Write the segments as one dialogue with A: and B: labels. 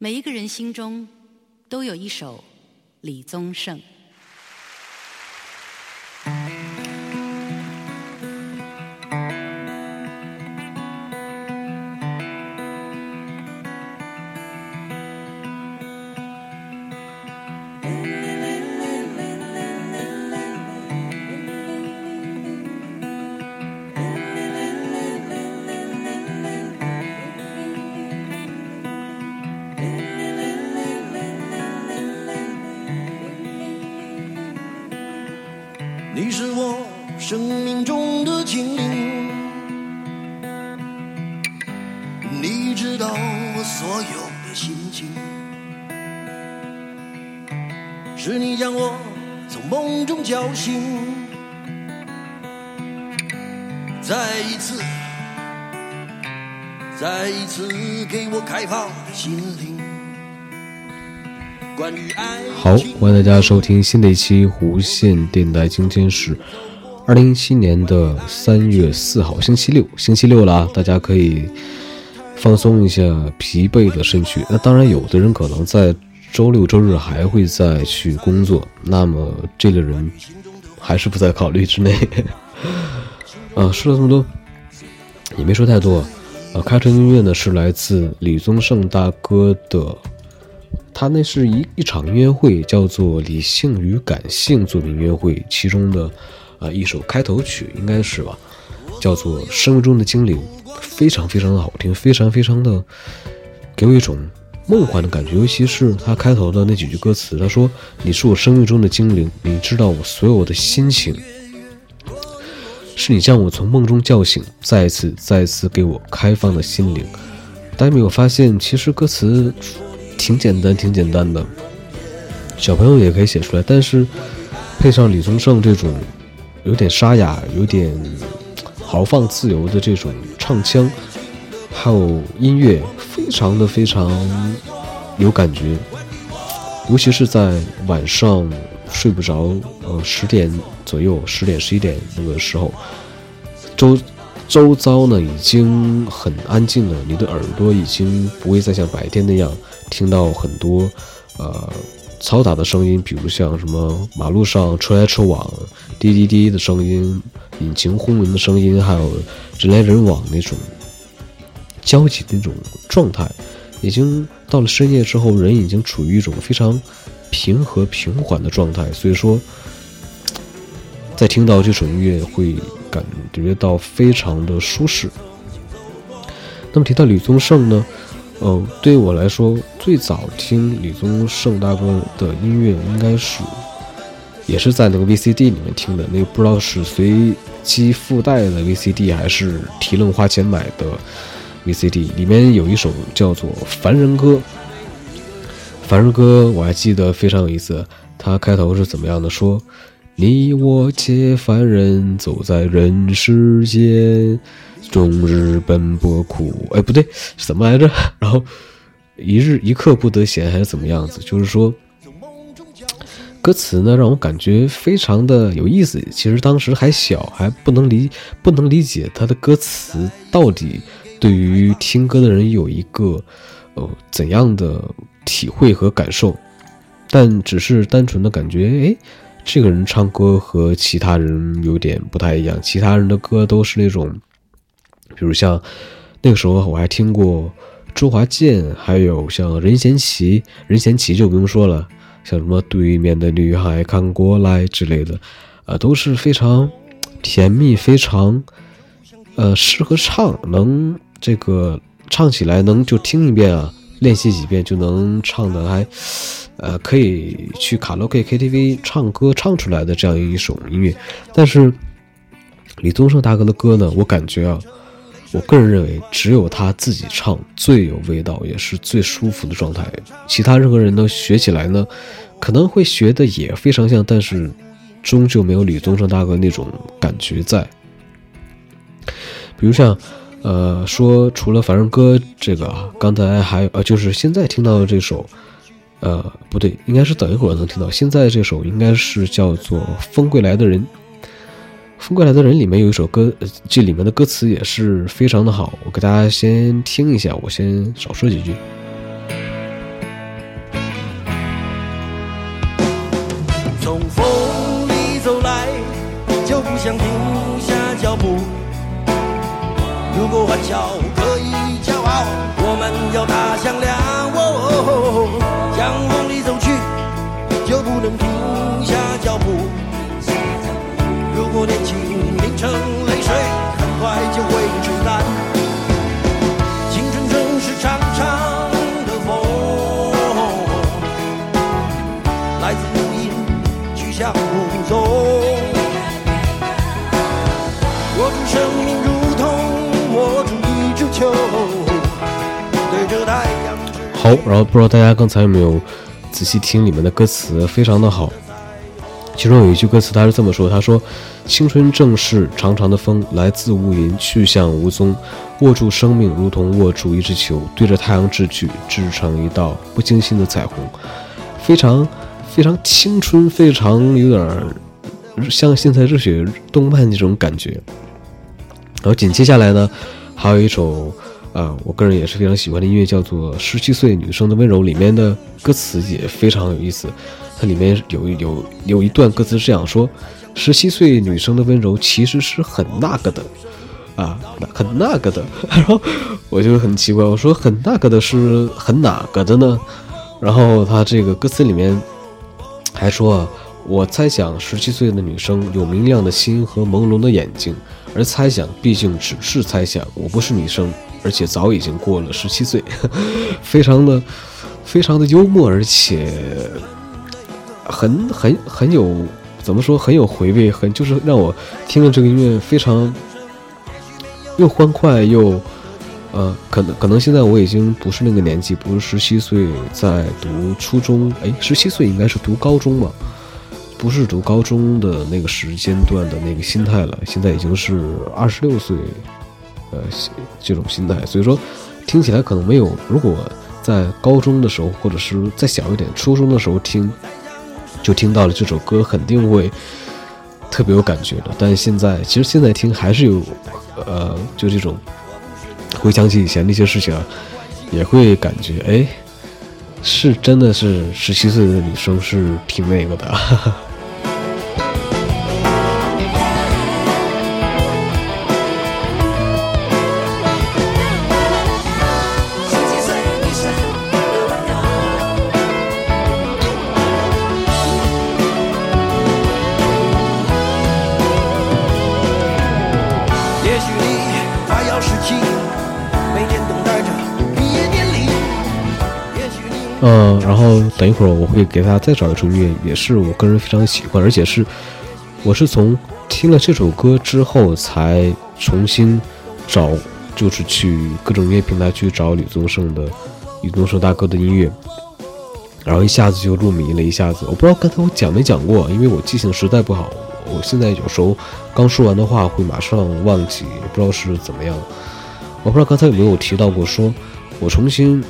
A: 每一个人心中都有一首李宗盛。
B: 你是我生命中的精灵，你知道我所有的心情，是你将我从梦中叫醒，再一次，再一次给我开放的心灵。关
C: 好，欢迎大家收听新的一期弧线电台。今天是二零一七年的三月四号，星期六，星期六了啊！大家可以放松一下疲惫的身躯。那当然，有的人可能在周六周日还会再去工作，那么这个人还是不在考虑之内。啊，说了这么多，也没说太多。呃，开场音乐呢是来自李宗盛大哥的。他那是一一场音乐会，叫做《理性与感性》作品音乐会，其中的，呃，一首开头曲应该是吧，叫做《生命中的精灵》，非常非常的好听，非常非常的给我一种梦幻的感觉，尤其是他开头的那几句歌词，他说：“你是我生命中的精灵，你知道我所有的心情，是你将我从梦中叫醒，再一次再一次给我开放的心灵。”大家没有发现，其实歌词。挺简单，挺简单的，小朋友也可以写出来。但是配上李宗盛这种有点沙哑、有点豪放自由的这种唱腔，还有音乐，非常的非常有感觉。尤其是在晚上睡不着，呃，十点左右，十点十一点那个时候，周周遭呢已经很安静了，你的耳朵已经不会再像白天那样。听到很多，呃，嘈杂的声音，比如像什么马路上车来车往、滴滴滴的声音、引擎轰鸣的声音，还有人来人往那种焦急的那种状态，已经到了深夜之后，人已经处于一种非常平和平缓的状态，所以说，在听到这首音乐会感觉到非常的舒适。那么提到李宗盛呢？哦，对我来说，最早听李宗盛大哥的音乐，应该是，也是在那个 VCD 里面听的。那个不知道是随机附带的 VCD，还是提楞花钱买的 VCD。里面有一首叫做《凡人歌》。《凡人歌》我还记得非常有意思，它开头是怎么样的？说：“你我皆凡人，走在人世间。”终日奔波苦，哎，不对，什么来着？然后一日一刻不得闲，还是怎么样子？就是说，歌词呢让我感觉非常的有意思。其实当时还小，还不能理不能理解他的歌词到底对于听歌的人有一个呃怎样的体会和感受。但只是单纯的感觉，哎，这个人唱歌和其他人有点不太一样。其他人的歌都是那种。比如像那个时候我还听过周华健，还有像任贤齐，任贤齐就不用说了，像什么对面的女孩看过来之类的，呃，都是非常甜蜜，非常呃适合唱，能这个唱起来能就听一遍啊，练习几遍就能唱的还呃可以去卡拉 OK KTV 唱歌唱出来的这样一首音乐。但是李宗盛大哥的歌呢，我感觉啊。我个人认为，只有他自己唱最有味道，也是最舒服的状态。其他任何人呢，学起来呢，可能会学的也非常像，但是终究没有李宗盛大哥那种感觉在。比如像，呃，说除了《凡人歌》这个啊，刚才还有呃，就是现在听到的这首，呃，不对，应该是等一会儿能听到。现在这首应该是叫做《风归来的人》。《风归来的人》里面有一首歌，这里面的歌词也是非常的好，我给大家先听一下，我先少说几句。
B: 欢笑可以骄傲，我们要大响亮。哦哦哦，向梦里走去，就不能停下脚步。如果年轻凝成泪水，很快就会吹干。青春正是长长的风，来自
C: 好，然后不知道大家刚才有没有仔细听里面的歌词，非常的好。其中有一句歌词，他是这么说：“他说，青春正是长长的风，来自无垠，去向无踪。握住生命，如同握住一只球，对着太阳掷去，制成一道不经心的彩虹。非常非常青春，非常有点像现在热血动漫那种感觉。然后紧接下来呢，还有一首。”啊，我个人也是非常喜欢的音乐，叫做《十七岁女生的温柔》，里面的歌词也非常有意思。它里面有有有一段歌词是这样说：“十七岁女生的温柔其实是很那个的，啊，很那个的。”然后我就很奇怪，我说很那个的是很哪个的呢？然后他这个歌词里面还说：“啊，我猜想十七岁的女生有明亮的心和朦胧的眼睛，而猜想毕竟只是猜想，我不是女生。”而且早已经过了十七岁，非常的非常的幽默，而且很很很有怎么说很有回味，很就是让我听了这个音乐非常又欢快又呃，可能可能现在我已经不是那个年纪，不是十七岁在读初中，哎，十七岁应该是读高中嘛，不是读高中的那个时间段的那个心态了，现在已经是二十六岁。呃，这种心态，所以说听起来可能没有。如果在高中的时候，或者是再小一点，初中的时候听，就听到了这首歌，肯定会特别有感觉的。但是现在，其实现在听还是有，呃，就这种回想起以前那些事情啊，也会感觉，哎，是真的是十七岁的女生是挺那个的。嗯，然后等一会儿我会给大家再找一首音乐，也是我个人非常喜欢，而且是我是从听了这首歌之后才重新找，就是去各种音乐平台去找李宗盛的李宗盛大哥的音乐，然后一下子就入迷了，一下子我不知道刚才我讲没讲过，因为我记性实在不好，我现在有时候刚说完的话会马上忘记，也不知道是怎么样，我不知道刚才有没有提到过，说我重新。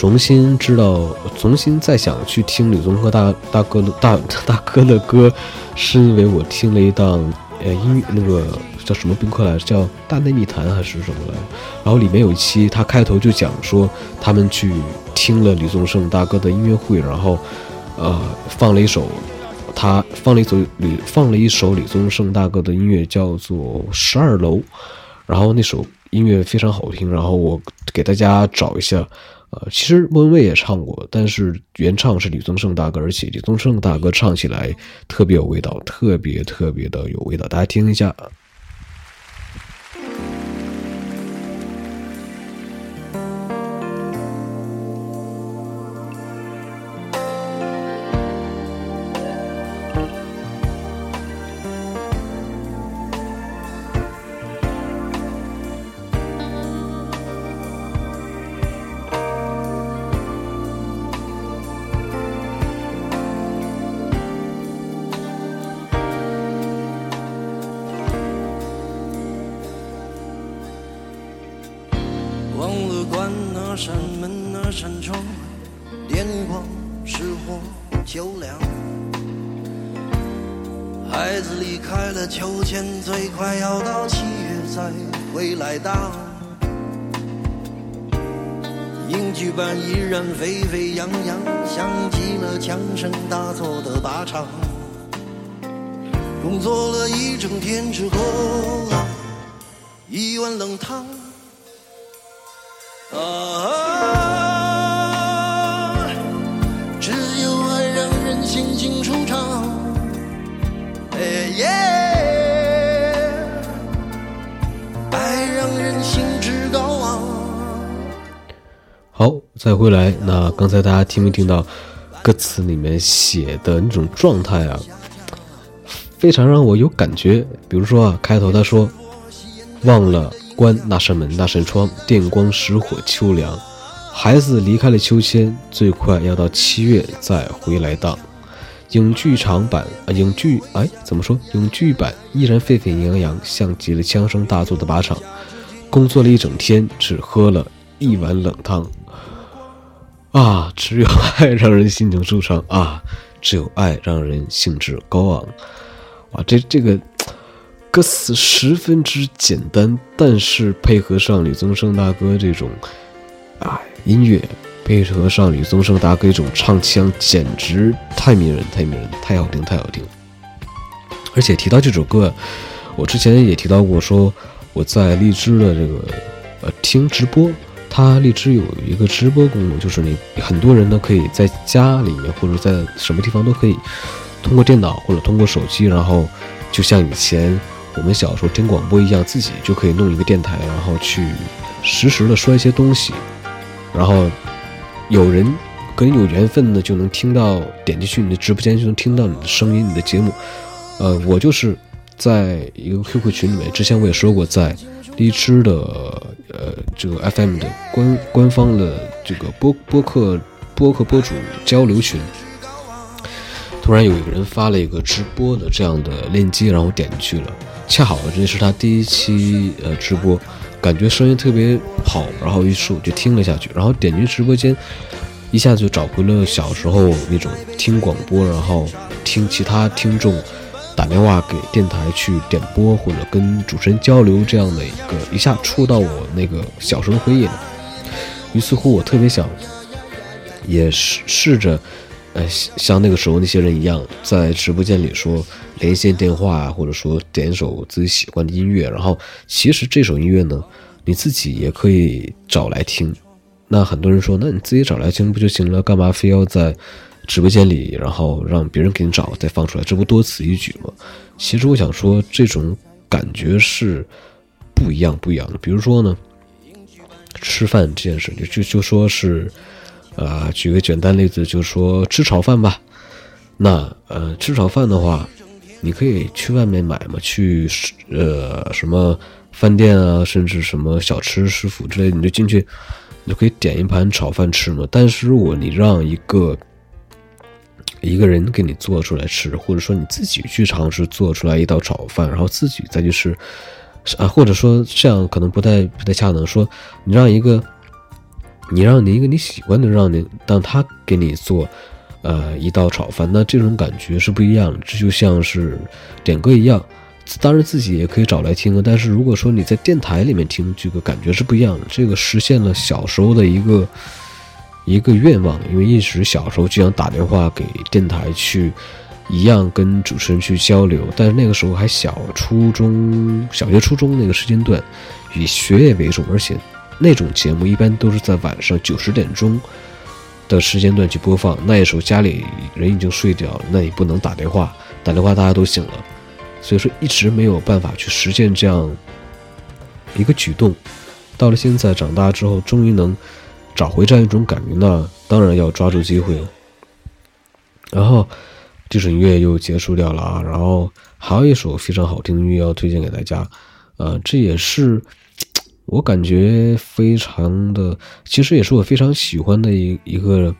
C: 重新知道，重新再想去听李宗盛大大哥的大大哥的歌，是因为我听了一档呃音乐那个叫什么宾客来着，叫《大内密谈》还是什么来着？然后里面有一期，他开头就讲说他们去听了李宗盛大哥的音乐会，然后呃放了一首他放了一首李放了一首李宗盛大哥的音乐，叫做《十二楼》，然后那首音乐非常好听，然后我给大家找一下。呃，其实莫文蔚也唱过，但是原唱是李宗盛大哥，而且李宗盛大哥唱起来特别有味道，特别特别的有味道，大家听一下。
B: 孩子离开了秋千，最快要到七月才回来荡。迎影剧版依然沸沸扬扬，响起了枪声大作的靶场。工作了一整天之后，一碗冷汤。啊，耶，爱让人兴致高昂。
C: 好，再回来，那刚才大家听没听到歌词里面写的那种状态啊？非常让我有感觉。比如说啊，开头他说：“忘了关那扇门，那扇窗，电光石火秋凉。孩子离开了秋千，最快要到七月再回来荡。影剧场版啊，影剧哎，怎么说？影剧版依然沸沸扬扬，像极了枪声大作的靶场。工作了一整天，只喝了一碗冷汤。啊，只有爱让人心情舒畅啊，只有爱让人兴致高昂。啊，这这个歌词十分之简单，但是配合上李宗盛大哥这种啊音乐，配合上李宗盛大哥这种唱腔，简直太迷人，太迷人，太好听，太好听。而且提到这首歌，我之前也提到过，说我在荔枝的这个呃听直播，它荔枝有一个直播功能，就是你很多人呢可以在家里面或者在什么地方都可以。通过电脑或者通过手机，然后就像以前我们小时候听广播一样，自己就可以弄一个电台，然后去实时的说一些东西，然后有人跟你有缘分的就能听到，点进去你的直播间就能听到你的声音、你的节目。呃，我就是在一个 QQ 群里面，之前我也说过，在荔枝的呃这个 FM 的官官方的这个播播客播客播主交流群。突然有一个人发了一个直播的这样的链接，然后我点进去了，恰好这是他第一期呃直播，感觉声音特别好，然后于是我就听了下去，然后点进直播间，一下子就找回了小时候那种听广播，然后听其他听众打电话给电台去点播或者跟主持人交流这样的一个，一下触到我那个小时候的回忆了。于是乎，我特别想也试试着。呃，像那个时候那些人一样，在直播间里说连线电话，或者说点一首自己喜欢的音乐，然后其实这首音乐呢，你自己也可以找来听。那很多人说，那你自己找来听不就行了？干嘛非要在直播间里，然后让别人给你找再放出来？这不多此一举吗？其实我想说，这种感觉是不一样不一样的。比如说呢，吃饭这件事，就就就说是。啊，举个简单例子，就是说吃炒饭吧。那呃，吃炒饭的话，你可以去外面买嘛，去呃什么饭店啊，甚至什么小吃师傅之类，你就进去，你就可以点一盘炒饭吃嘛。但是如果你让一个一个人给你做出来吃，或者说你自己去尝试做出来一道炒饭，然后自己再去吃，啊，或者说这样可能不太不太恰当，说你让一个。你让你一个你喜欢的，让你让他给你做，呃，一道炒饭，那这种感觉是不一样的。这就像是点歌一样，当然自己也可以找来听啊。但是如果说你在电台里面听，这个感觉是不一样的。这个实现了小时候的一个一个愿望，因为一直小时候就想打电话给电台去，一样跟主持人去交流。但是那个时候还小，初中小学、初中那个时间段，以学业为重，而且。那种节目一般都是在晚上九十点钟的时间段去播放，那时候家里人已经睡掉了，那你不能打电话，打电话大家都醒了，所以说一直没有办法去实现这样一个举动。到了现在长大之后，终于能找回这样一种感觉，那当然要抓住机会了。然后这首音乐又结束掉了啊，然后还有一首非常好听的音乐要推荐给大家，呃，这也是。我感觉非常的，其实也是我非常喜欢的一一个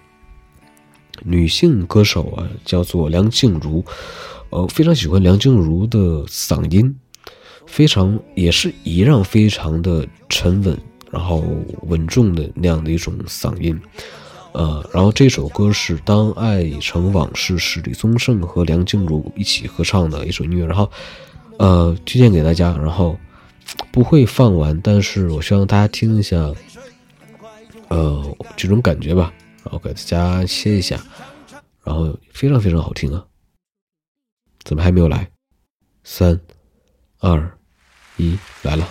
C: 女性歌手啊，叫做梁静茹。呃，非常喜欢梁静茹的嗓音，非常也是一样非常的沉稳，然后稳重的那样的一种嗓音。呃，然后这首歌是《当爱已成往事》，是李宗盛和梁静茹一起合唱的一首音乐。然后，呃，推荐给大家。然后。不会放完，但是我希望大家听一下呃这种感觉吧，然后给大家切一下，然后非常非常好听啊！怎么还没有来？三、二、一，来了。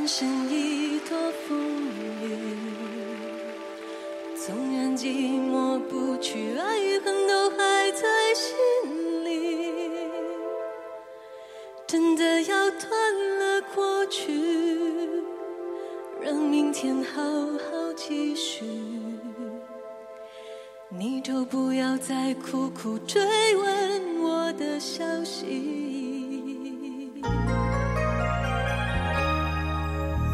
D: 人生已多风雨，纵然寂寞不去，爱与恨都还在心里。真的要断了过去，让明天好好继续。你就不要再苦苦追问我的消息。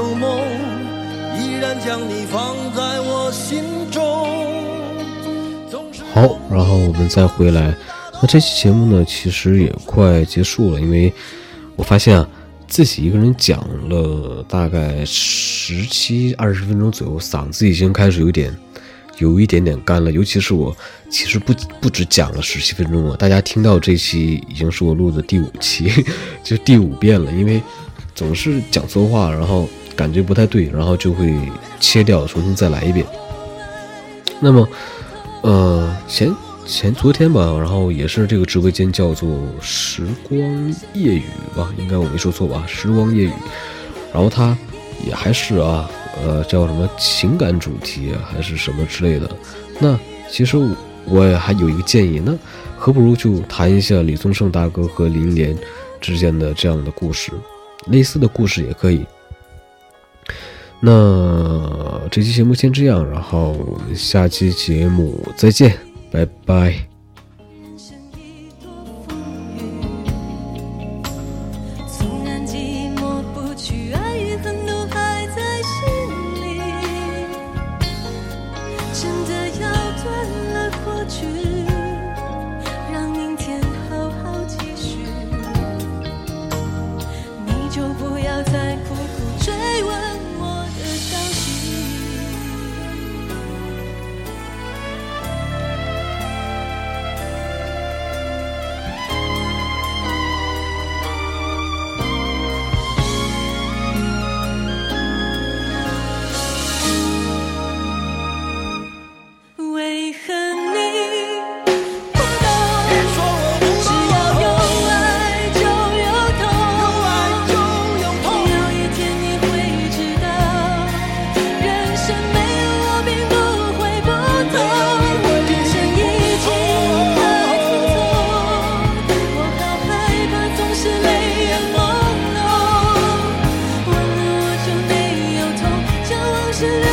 B: 有梦，依然将你放在我心中。
C: 好，然后我们再回来。那这期节目呢，其实也快结束了，因为我发现啊，自己一个人讲了大概十七二十分钟左右，嗓子已经开始有点有一点点干了。尤其是我，其实不不止讲了十七分钟啊，大家听到这期已经是我录的第五期，就第五遍了，因为。总是讲错话，然后感觉不太对，然后就会切掉，重新再来一遍。那么，呃，前前昨天吧，然后也是这个直播间叫做“时光夜雨”吧，应该我没说错吧？“时光夜雨”，然后它也还是啊，呃，叫什么情感主题，还是什么之类的。那其实我也还有一个建议，那何不如就谈一下李宗盛大哥和林莲之间的这样的故事。类似的故事也可以。那这期节目先这样，然后我们下期节目再见，拜拜。should